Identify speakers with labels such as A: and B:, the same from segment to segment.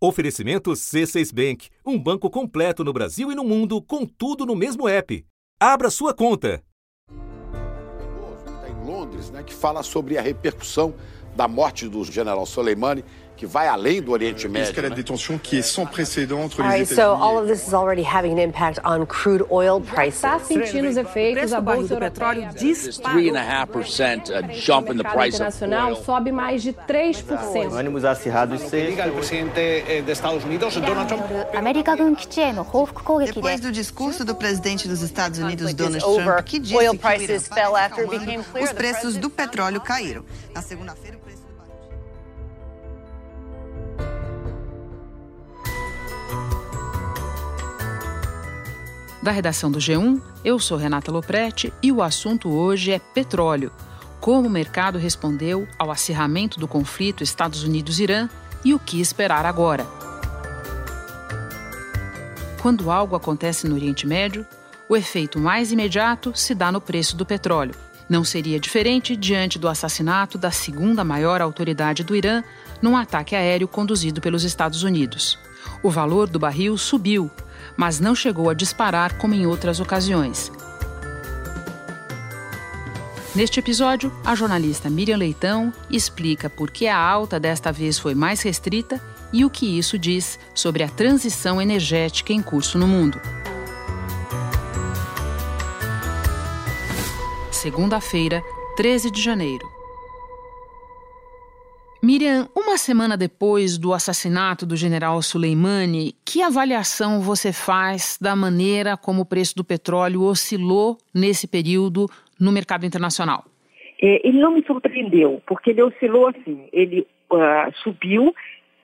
A: Oferecimento C6 Bank, um banco completo no Brasil e no mundo, com tudo no mesmo app. Abra sua conta.
B: Está em Londres, né, que fala sobre a repercussão da morte do general Soleimani que vai além do Oriente Médio. Né?
C: Escalade tensão que é sem precedent entre
D: os
C: Estados
D: Unidos. So all of this is already having an impact on crude oil tá prices.
E: Está sentindo os efeitos a barril
F: do petróleo
E: é
F: disparou.
G: 3.5% in the price
E: internacional sobe mais de 3%.
H: Ânimos acirrados
F: eh,
I: América
J: Depois do discurso do presidente dos Estados Unidos Donald Trump, que disse que o Irã os preços do petróleo caíram. Na segunda-feira, o preço
K: Da redação do G1, eu sou Renata Loprete e o assunto hoje é petróleo. Como o mercado respondeu ao acirramento do conflito Estados Unidos-Irã e o que esperar agora. Quando algo acontece no Oriente Médio, o efeito mais imediato se dá no preço do petróleo. Não seria diferente diante do assassinato da segunda maior autoridade do Irã num ataque aéreo conduzido pelos Estados Unidos. O valor do barril subiu, mas não chegou a disparar como em outras ocasiões. Neste episódio, a jornalista Miriam Leitão explica por que a alta desta vez foi mais restrita e o que isso diz sobre a transição energética em curso no mundo. Segunda-feira, 13 de janeiro. Miriam, uma semana depois do assassinato do general Soleimani, que avaliação você faz da maneira como o preço do petróleo oscilou nesse período no mercado internacional?
L: É, ele não me surpreendeu, porque ele oscilou assim, ele ah, subiu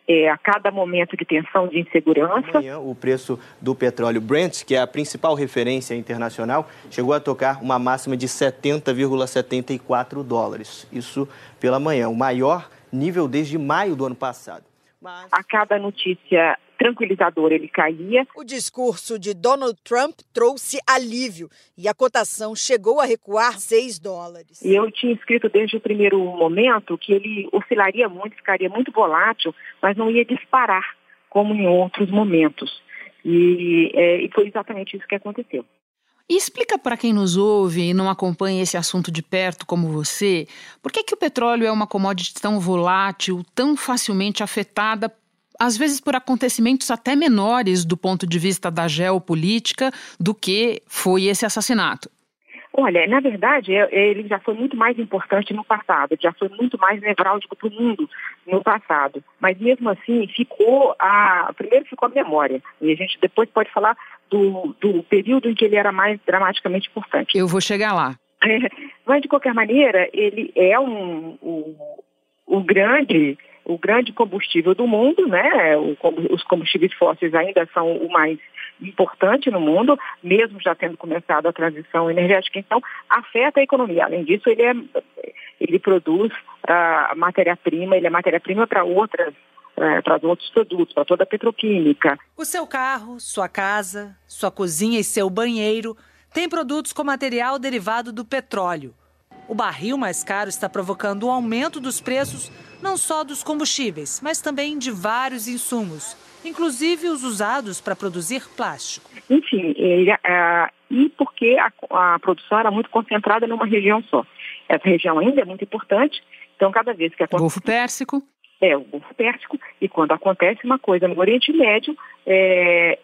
L: é, a cada momento de tensão de insegurança.
H: Amanhã, o preço do petróleo Brent, que é a principal referência internacional, chegou a tocar uma máxima de 70,74 dólares. Isso pela manhã, o maior nível desde maio do ano passado. Mas...
L: A cada notícia tranquilizadora ele caía.
M: O discurso de Donald Trump trouxe alívio e a cotação chegou a recuar 6 dólares.
L: E eu tinha escrito desde o primeiro momento que ele oscilaria muito, ficaria muito volátil, mas não ia disparar como em outros momentos. E, é, e foi exatamente isso que aconteceu.
K: E explica para quem nos ouve e não acompanha esse assunto de perto como você, por que, que o petróleo é uma commodity tão volátil, tão facilmente afetada, às vezes por acontecimentos até menores do ponto de vista da geopolítica do que foi esse assassinato?
L: Olha, na verdade, ele já foi muito mais importante no passado, já foi muito mais nevrálgico para o mundo no passado. Mas mesmo assim, ficou a. Primeiro ficou a memória. E a gente depois pode falar do, do período em que ele era mais dramaticamente importante.
K: Eu vou chegar lá.
L: É, mas, de qualquer maneira, ele é um, um, um grande o grande combustível do mundo, né? O, os combustíveis fósseis ainda são o mais importante no mundo, mesmo já tendo começado a transição energética, então afeta a economia. Além disso, ele, é, ele produz a matéria-prima, ele é matéria-prima para outras é, para outros produtos, para toda a petroquímica.
F: O seu carro, sua casa, sua cozinha e seu banheiro têm produtos com material derivado do petróleo. O barril mais caro está provocando o aumento dos preços não só dos combustíveis, mas também de vários insumos, inclusive os usados para produzir plástico.
L: Enfim, ele, uh, e porque a, a, produção era muito concentrada numa região só. Essa região ainda é muito importante, então cada vez que acontece...
K: Golfo Pérsico.
L: É, o Golfo Pérsico, e quando acontece uma coisa no Oriente Médio, é,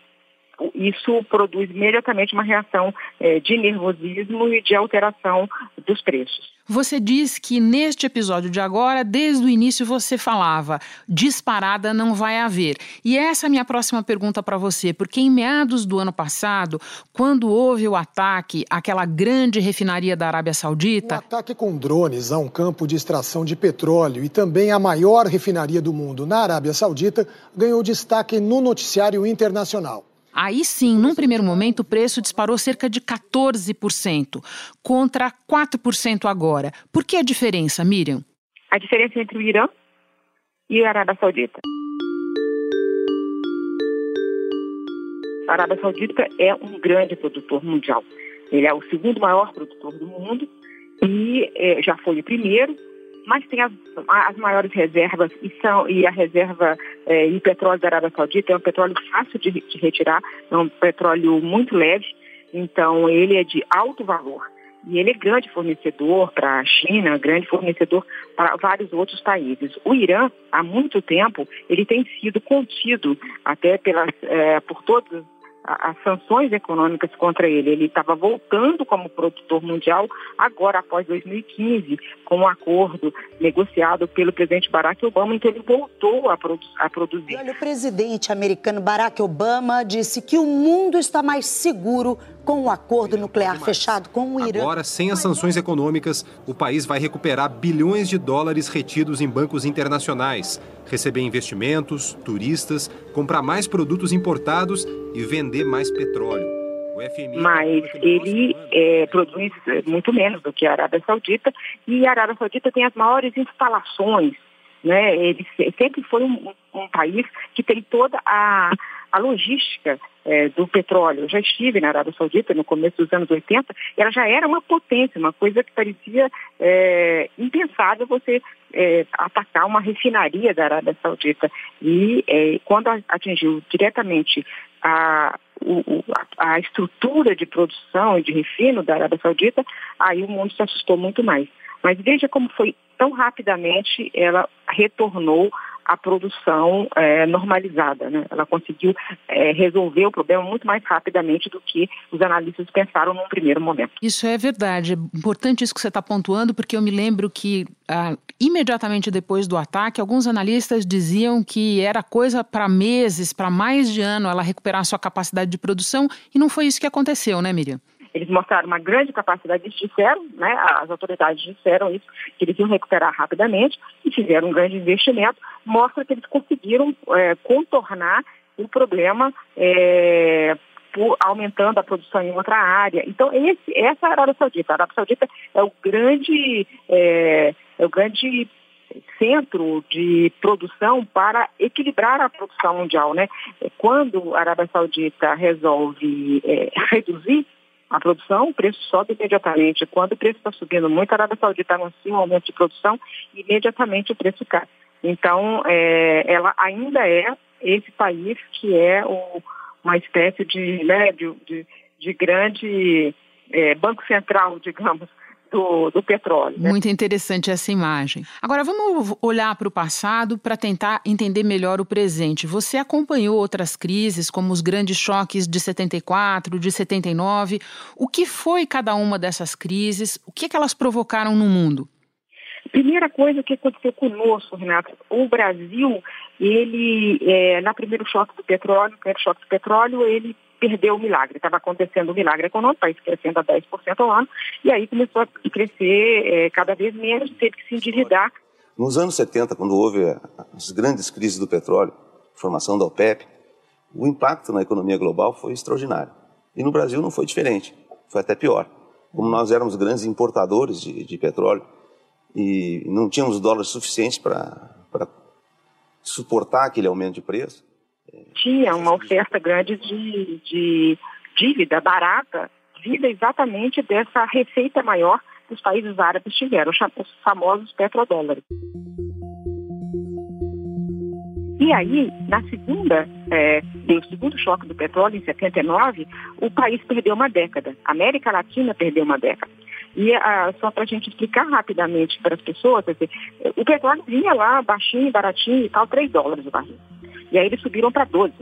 L: isso produz imediatamente uma reação é, de nervosismo e de alteração dos preços.
K: Você diz que neste episódio de agora, desde o início você falava, disparada não vai haver. E essa é a minha próxima pergunta para você, porque em meados do ano passado, quando houve o ataque àquela grande refinaria da Arábia Saudita.
N: Um ataque com drones a um campo de extração de petróleo e também a maior refinaria do mundo na Arábia Saudita ganhou destaque no noticiário internacional.
K: Aí sim, num primeiro momento, o preço disparou cerca de 14%, contra 4% agora. Por que a diferença, Miriam?
L: A diferença entre o Irã e a Arábia Saudita. A Arábia Saudita é um grande produtor mundial. Ele é o segundo maior produtor do mundo e é, já foi o primeiro mas tem as, as maiores reservas e, são, e a reserva é, e petróleo da Arábia Saudita é um petróleo fácil de, de retirar, é um petróleo muito leve, então ele é de alto valor. E ele é grande fornecedor para a China, grande fornecedor para vários outros países. O Irã, há muito tempo, ele tem sido contido até pelas, é, por todas as sanções econômicas contra ele. Ele estava voltando como produtor mundial agora após 2015, com um acordo negociado pelo presidente Barack Obama, então ele voltou a, produ a produzir.
O: Olha, o presidente americano Barack Obama disse que o mundo está mais seguro com um acordo nuclear fechado com o Irã.
P: Agora, sem as sanções econômicas, o país vai recuperar bilhões de dólares retidos em bancos internacionais, receber investimentos, turistas, comprar mais produtos importados e vender mais petróleo.
L: Mas ele é, produz muito menos do que a Arábia Saudita e a Arábia Saudita tem as maiores instalações né? Ele sempre foi um, um país que tem toda a, a logística é, do petróleo. Eu já estive na Arábia Saudita no começo dos anos 80, ela já era uma potência, uma coisa que parecia é, impensável você é, atacar uma refinaria da Arábia Saudita. E é, quando atingiu diretamente a, o, a, a estrutura de produção e de refino da Arábia Saudita, aí o mundo se assustou muito mais. Mas veja como foi tão rapidamente ela retornou à produção é, normalizada. Né? Ela conseguiu é, resolver o problema muito mais rapidamente do que os analistas pensaram num primeiro momento.
K: Isso é verdade. É importante isso que você está pontuando, porque eu me lembro que ah, imediatamente depois do ataque, alguns analistas diziam que era coisa para meses, para mais de ano, ela recuperar sua capacidade de produção, e não foi isso que aconteceu, né, Miriam?
L: Mostraram uma grande capacidade, eles disseram, né, as autoridades disseram isso, que eles iam recuperar rapidamente e fizeram um grande investimento. Mostra que eles conseguiram é, contornar o problema é, por, aumentando a produção em outra área. Então, esse, essa é a Arábia Saudita. A Arábia Saudita é o grande, é, é o grande centro de produção para equilibrar a produção mundial. Né? Quando a Arábia Saudita resolve é, reduzir a produção, o preço sobe imediatamente. Quando o preço está subindo muito, a Arábia Saudita anuncia um aumento de produção e imediatamente o preço cai. Então, é, ela ainda é esse país que é o, uma espécie de, né, de, de, de grande é, banco central, digamos, do, do petróleo.
K: Né? Muito interessante essa imagem. Agora vamos olhar para o passado para tentar entender melhor o presente. Você acompanhou outras crises, como os grandes choques de 74, de 79. O que foi cada uma dessas crises? O que, é que elas provocaram no mundo?
L: Primeira coisa que aconteceu conosco, Renato, o Brasil, ele, é, na primeiro choque do petróleo, primeiro choque do petróleo, ele perdeu o milagre. Estava acontecendo um milagre econômico, o país crescendo a 10% ao ano, e aí começou a crescer é, cada vez menos, teve que se endividar.
Q: Nos anos 70, quando houve as grandes crises do petróleo, formação da OPEP, o impacto na economia global foi extraordinário. E no Brasil não foi diferente, foi até pior. Como nós éramos grandes importadores de, de petróleo e não tínhamos dólares suficientes para suportar aquele aumento de preço,
L: tinha uma oferta grande de, de dívida barata, vida exatamente dessa receita maior que os países árabes tiveram, os famosos petrodólares. E aí, na segunda, é, no segundo choque do petróleo, em 79, o país perdeu uma década. A América Latina perdeu uma década. E ah, só para a gente explicar rapidamente para as pessoas, dizer, o petróleo vinha lá baixinho, baratinho e tal, 3 dólares o barril. E aí eles subiram para 12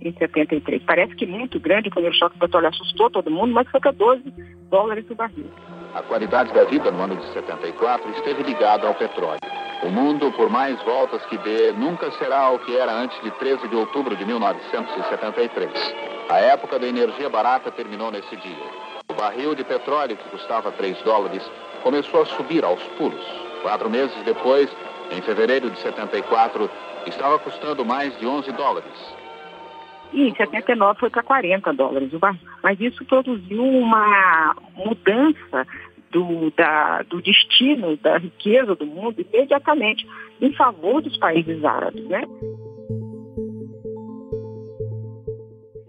L: em 73. Parece que muito grande, o primeiro choque petróleo assustou todo mundo, mas foi para 12 dólares o barril.
R: A qualidade da vida no ano de 74 esteve ligada ao petróleo. O mundo, por mais voltas que dê, nunca será o que era antes de 13 de outubro de 1973. A época da energia barata terminou nesse dia. O barril de petróleo, que custava 3 dólares, começou a subir aos pulos. Quatro meses depois, em fevereiro de 74, estava custando mais de 11 dólares.
L: E em 79 foi para 40 dólares. Mas isso produziu uma mudança do, da, do destino da riqueza do mundo imediatamente em favor dos países árabes, né?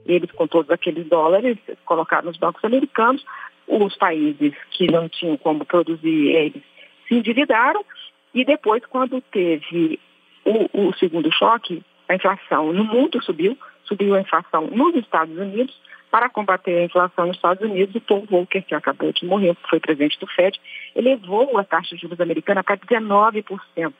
L: Eles, com todos aqueles dólares, colocaram nos bancos americanos. Os países que não tinham como produzir, eles se endividaram E depois, quando teve o, o segundo choque, a inflação no mundo subiu, subiu a inflação nos Estados Unidos. Para combater a inflação nos Estados Unidos, o Paul Volcker, que acabou de morrer, foi presidente do Fed, elevou a taxa de juros americana para 19%.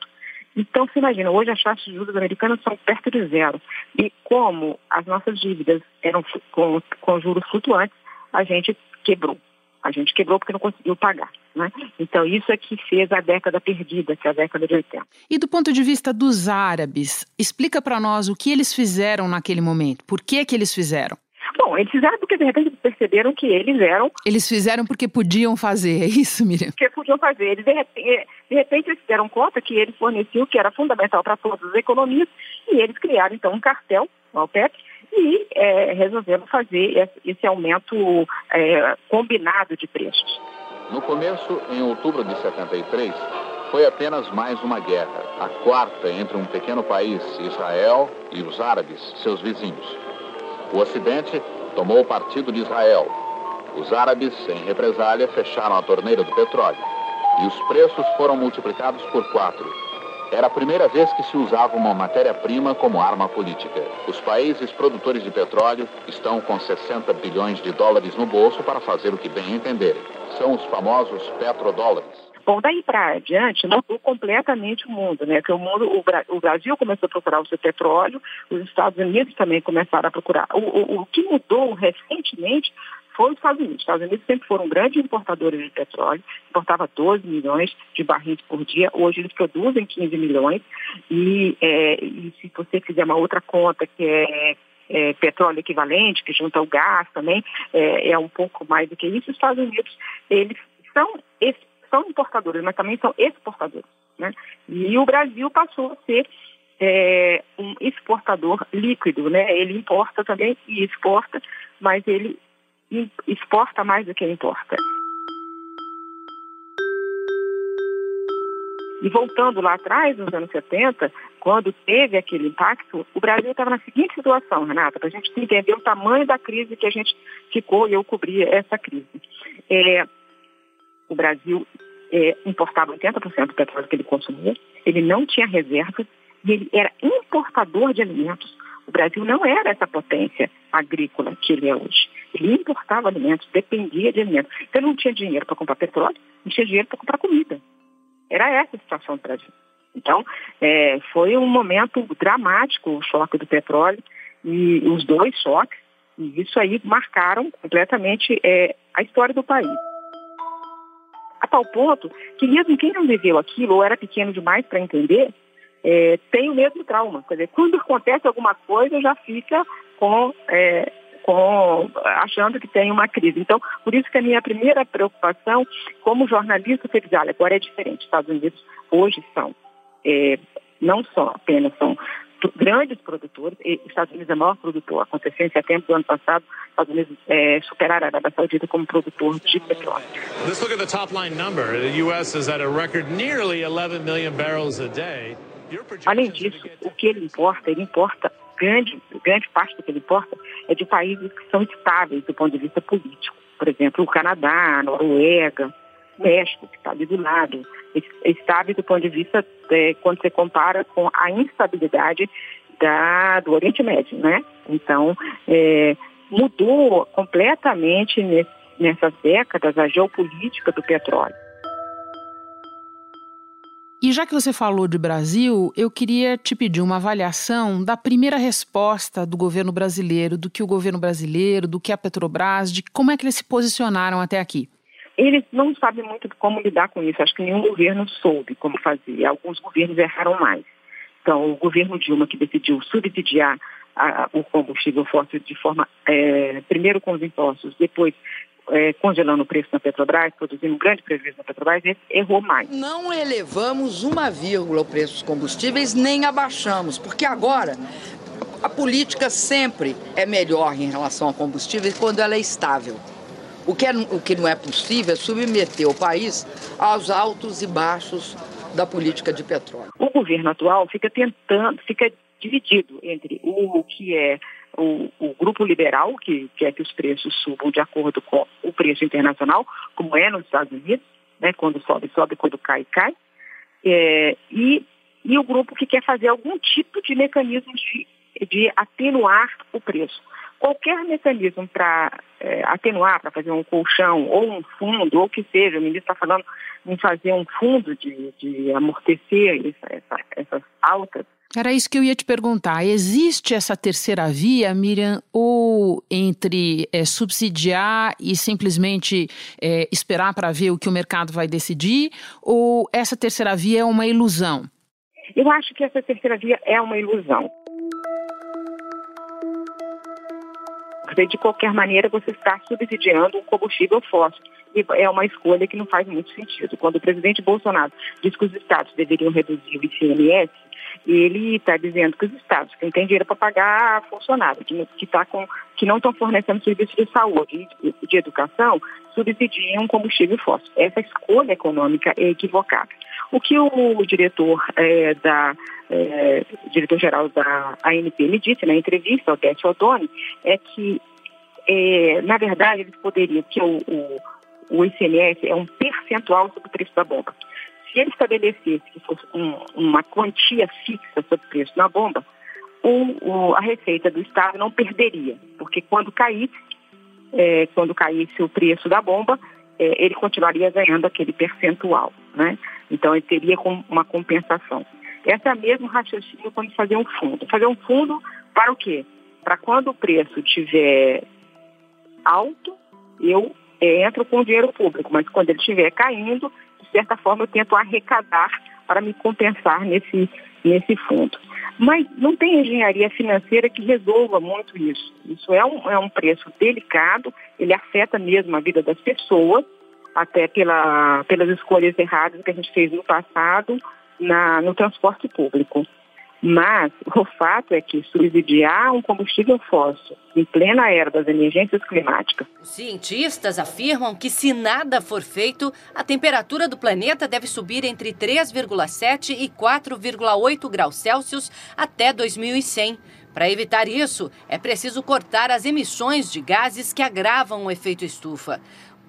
L: Então, você imagina, hoje as taxas de juros americanas são perto de zero. E como as nossas dívidas eram com, com juros flutuantes, a gente quebrou. A gente quebrou porque não conseguiu pagar. Né? Então, isso é que fez a década perdida, que é a década de 80.
K: E do ponto de vista dos árabes, explica para nós o que eles fizeram naquele momento. Por que, que eles fizeram?
L: Bom, eles fizeram porque de repente perceberam que eles eram.
K: Eles fizeram porque podiam fazer, é isso, Miriam?
L: Porque podiam fazer. Eles de repente, de repente eles se deram conta que eles forneciam o que era fundamental para todas as economias e eles criaram então um cartel, o OPEP, e é, resolveram fazer esse aumento é, combinado de preços.
R: No começo, em outubro de 73, foi apenas mais uma guerra, a quarta entre um pequeno país, Israel, e os árabes, seus vizinhos. O Ocidente tomou o partido de Israel. Os árabes, em represália, fecharam a torneira do petróleo. E os preços foram multiplicados por quatro. Era a primeira vez que se usava uma matéria-prima como arma política. Os países produtores de petróleo estão com 60 bilhões de dólares no bolso para fazer o que bem entenderem. São os famosos petrodólares.
L: Bom, daí para adiante mudou completamente o mundo, né? Que o mundo, o, Bra o, Brasil começou a procurar o seu petróleo, os Estados Unidos também começaram a procurar. O, o, o que mudou recentemente foi os Estados Unidos. Os Estados Unidos sempre foram grandes importadores de petróleo, importava 12 milhões de barris por dia, hoje eles produzem 15 milhões, e, é, e se você fizer uma outra conta que é é, petróleo equivalente, que junta o gás também, é, é, um pouco mais do que isso. Os Estados Unidos, eles são são importadores, mas também são exportadores. Né? E o Brasil passou a ser é, um exportador líquido, né? Ele importa também e exporta, mas ele exporta mais do que importa. E voltando lá atrás, nos anos 70, quando teve aquele impacto, o Brasil estava na seguinte situação, Renata, para a gente entender o tamanho da crise que a gente ficou e eu cobri essa crise. É, o Brasil é, importava 80% do petróleo que ele consumia, ele não tinha reservas e ele era importador de alimentos. O Brasil não era essa potência agrícola que ele é hoje. Ele importava alimentos, dependia de alimentos. Então, ele não tinha dinheiro para comprar petróleo, não tinha dinheiro para comprar comida. Era essa a situação do Brasil. Então, é, foi um momento dramático o choque do petróleo e os dois choques, e isso aí marcaram completamente é, a história do país a tal ponto que mesmo quem não viveu aquilo ou era pequeno demais para entender, é, tem o mesmo trauma. Quer dizer, quando acontece alguma coisa, já fica com, é, com achando que tem uma crise. Então, por isso que a minha primeira preocupação, como jornalista, foi dizer, olha, agora é diferente. Estados Unidos hoje são, é, não só apenas são grandes produtores, e Estados Unidos é o maior produtor. Aconteceu em setembro do ano passado, Estados Unidos é, superaram a Arábia Saudita como produtor de petróleo. Let's look at the top line number. The U.S. is at a record nearly 11 million barrels a day. Além disso, o que ele importa, ele importa grande, grande parte do que ele importa é de países que são estáveis do ponto de vista político. Por exemplo, o Canadá, a Noruega, México, que está ali do lado, estável do ponto de vista é, quando você compara com a instabilidade da, do Oriente Médio, né? Então, é, mudou completamente nesse, nessas décadas a geopolítica do petróleo.
K: E já que você falou de Brasil, eu queria te pedir uma avaliação da primeira resposta do governo brasileiro, do que o governo brasileiro, do que a Petrobras, de como é que eles se posicionaram até aqui
L: eles não sabem muito como lidar com isso. Acho que nenhum governo soube como fazer. Alguns governos erraram mais. Então, o governo Dilma, que decidiu subsidiar a, o combustível fóssil de forma, é, primeiro com os impostos, depois é, congelando o preço na Petrobras, produzindo um grande prejuízo na Petrobras, errou mais.
S: Não elevamos uma vírgula o preço dos combustíveis, nem abaixamos, porque agora a política sempre é melhor em relação ao combustível quando ela é estável. O que, é, o que não é possível é submeter o país aos altos e baixos da política de petróleo.
L: O governo atual fica tentando, fica dividido entre o que é o, o, grupo liberal, que quer que os preços subam de acordo com o preço internacional, como é nos Estados Unidos, né, quando sobe, sobe, quando cai, cai, é, e, e o grupo que quer fazer algum tipo de mecanismo de, de atenuar o preço. Qualquer mecanismo para é, atenuar, para fazer um colchão ou um fundo, ou o que seja, o ministro está falando em fazer um fundo de, de amortecer essa, essa, essas altas,
K: era isso que eu ia te perguntar. Existe essa terceira via, Miriam, ou entre é, subsidiar e simplesmente é, esperar para ver o que o mercado vai decidir, ou essa terceira via é uma ilusão?
L: Eu acho que essa terceira via é uma ilusão. De qualquer maneira, você está subsidiando um combustível fóssil. E é uma escolha que não faz muito sentido. Quando o presidente Bolsonaro diz que os estados deveriam reduzir o ICMS, ele está dizendo que os estados que têm dinheiro para pagar funcionários, que, que, tá com, que não estão fornecendo serviços de saúde e de, educação, subsidiam combustível fóssil. Essa escolha econômica é equivocada. O que o, diretor é, da é, diretor-geral da ANP me disse na entrevista, o Décio Ottoni, é que, é, na verdade, eles poderiam, que o, o, o ICMS é um percentual sobre o preço da bomba se ele estabelecesse um, uma quantia fixa sobre o preço na bomba, o, o, a receita do Estado não perderia, porque quando caísse, é, quando caísse o preço da bomba, é, ele continuaria ganhando aquele percentual, né? Então ele teria uma compensação. Esse é o mesmo raciocínio quando fazer um fundo. Fazer um fundo para o quê? Para quando o preço estiver alto, eu é, entro com o dinheiro público, mas quando ele estiver caindo, de certa forma, eu tento arrecadar para me compensar nesse, nesse fundo. Mas não tem engenharia financeira que resolva muito isso. Isso é um, é um preço delicado, ele afeta mesmo a vida das pessoas, até pela, pelas escolhas erradas que a gente fez no passado na, no transporte público. Mas o fato é que subsidiar um combustível fóssil em plena era das emergências climáticas.
T: Os cientistas afirmam que, se nada for feito, a temperatura do planeta deve subir entre 3,7 e 4,8 graus Celsius até 2100. Para evitar isso, é preciso cortar as emissões de gases que agravam o efeito estufa.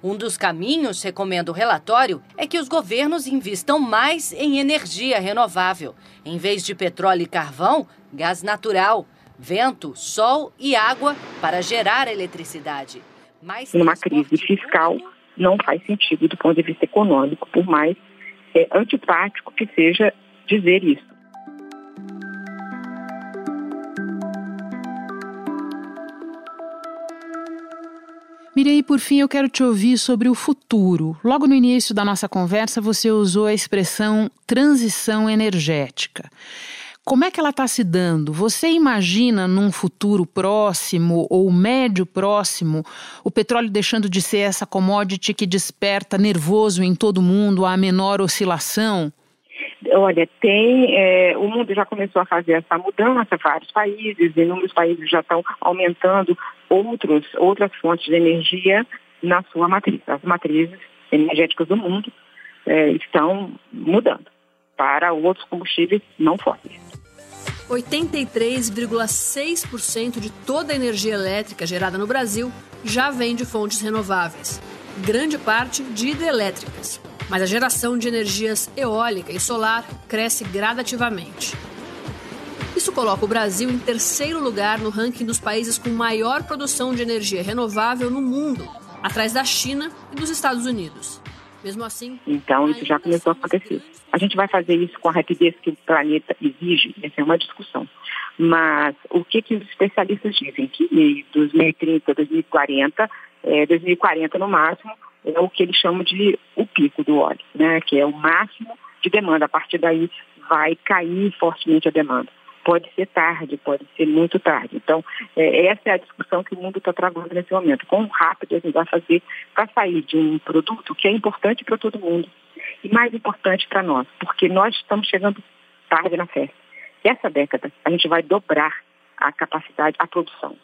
T: Um dos caminhos, recomenda o relatório, é que os governos invistam mais em energia renovável. Em vez de petróleo e carvão, gás natural, vento, sol e água para gerar eletricidade.
L: Mas Numa crise fiscal, não faz sentido do ponto de vista econômico, por mais é, antipático que seja dizer isso.
K: E por fim eu quero te ouvir sobre o futuro. Logo no início da nossa conversa, você usou a expressão transição energética. Como é que ela está se dando? Você imagina num futuro próximo ou médio próximo o petróleo deixando de ser essa commodity que desperta nervoso em todo mundo a menor oscilação?
L: Olha, tem, é, o mundo já começou a fazer essa mudança, vários países, inúmeros países já estão aumentando outros, outras fontes de energia na sua matriz. As matrizes energéticas do mundo é, estão mudando para outros combustíveis não fósseis.
E: 83,6% de toda a energia elétrica gerada no Brasil já vem de fontes renováveis, grande parte de hidrelétricas mas a geração de energias eólica e solar cresce gradativamente. Isso coloca o Brasil em terceiro lugar no ranking dos países com maior produção de energia renovável no mundo, atrás da China e dos Estados Unidos. Mesmo assim.
L: Então, isso já começou a acontecer. A gente vai fazer isso com a rapidez que o planeta exige, essa é uma discussão. Mas o que, que os especialistas dizem? Que em 2030, 2040, é, 2040 no máximo, é o que eles chamam de o pico do óleo, né? que é o máximo de demanda. A partir daí vai cair fortemente a demanda. Pode ser tarde, pode ser muito tarde. Então, é, essa é a discussão que o mundo está travando nesse momento. Quão rápido a gente vai fazer para sair de um produto que é importante para todo mundo e mais importante para nós, porque nós estamos chegando tarde na festa. Essa década, a gente vai dobrar a capacidade, a produção.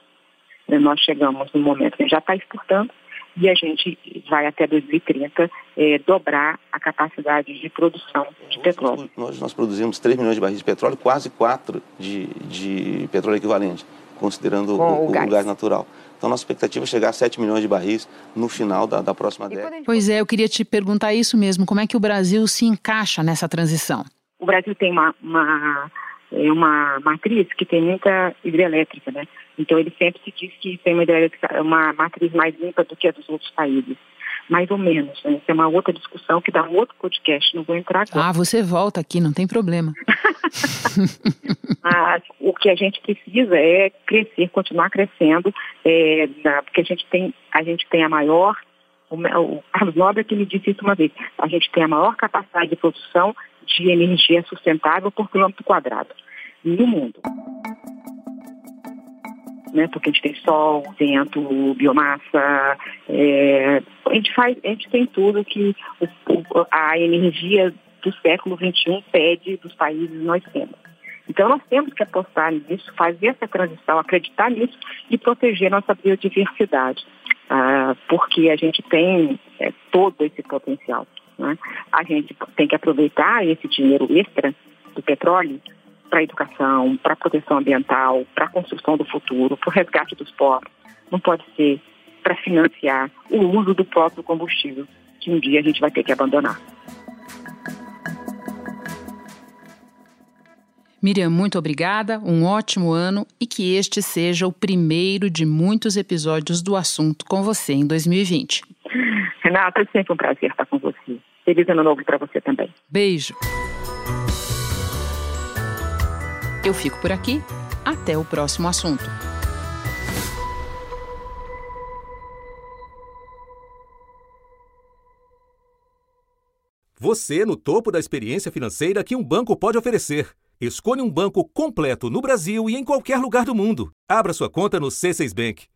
L: Nós chegamos no momento que já está exportando, e a gente vai até 2030 é, dobrar a capacidade de produção de petróleo.
Q: Nós, nós produzimos 3 milhões de barris de petróleo, quase 4 de, de petróleo equivalente. considerando o, o, o gás. gás natural. Então, nossa expectativa é chegar a 7 milhões de barris no final da, da próxima década.
K: Pois é, eu queria te perguntar isso mesmo. Como é que o Brasil se encaixa nessa transição?
L: O Brasil tem uma, uma, é uma matriz que tem muita hidrelétrica, né? Então, ele sempre se diz que tem uma, hidrelétrica, uma matriz mais limpa do que a dos outros países mais ou menos. Né? Isso é uma outra discussão que dá um outro podcast, não vou entrar agora.
K: Ah, você volta aqui, não tem problema.
L: Mas o que a gente precisa é crescer, continuar crescendo, é, porque a gente tem, a gente tem a maior, o, o Carlos Nobre que me disse isso uma vez, a gente tem a maior capacidade de produção de energia sustentável por quilômetro quadrado no mundo né? Porque a gente tem sol, vento, biomassa, é, a gente faz, a gente tem tudo que o, a energia do século XXI pede dos países nós temos. Então nós temos que apostar nisso, fazer essa transição, acreditar nisso e proteger nossa biodiversidade, ah, porque a gente tem é, todo esse potencial. Né? A gente tem que aproveitar esse dinheiro extra do petróleo para a educação, para a proteção ambiental, para a construção do futuro, para o resgate dos pobres. Não pode ser para financiar o uso do próprio combustível, que um dia a gente vai ter que abandonar.
K: Miriam, muito obrigada, um ótimo ano e que este seja o primeiro de muitos episódios do assunto com você em 2020.
L: Renata, é sempre um prazer estar com você. Feliz ano novo para você também.
K: Beijo. Eu fico por aqui. Até o próximo assunto.
A: Você no topo da experiência financeira que um banco pode oferecer. Escolha um banco completo no Brasil e em qualquer lugar do mundo. Abra sua conta no C6 Bank.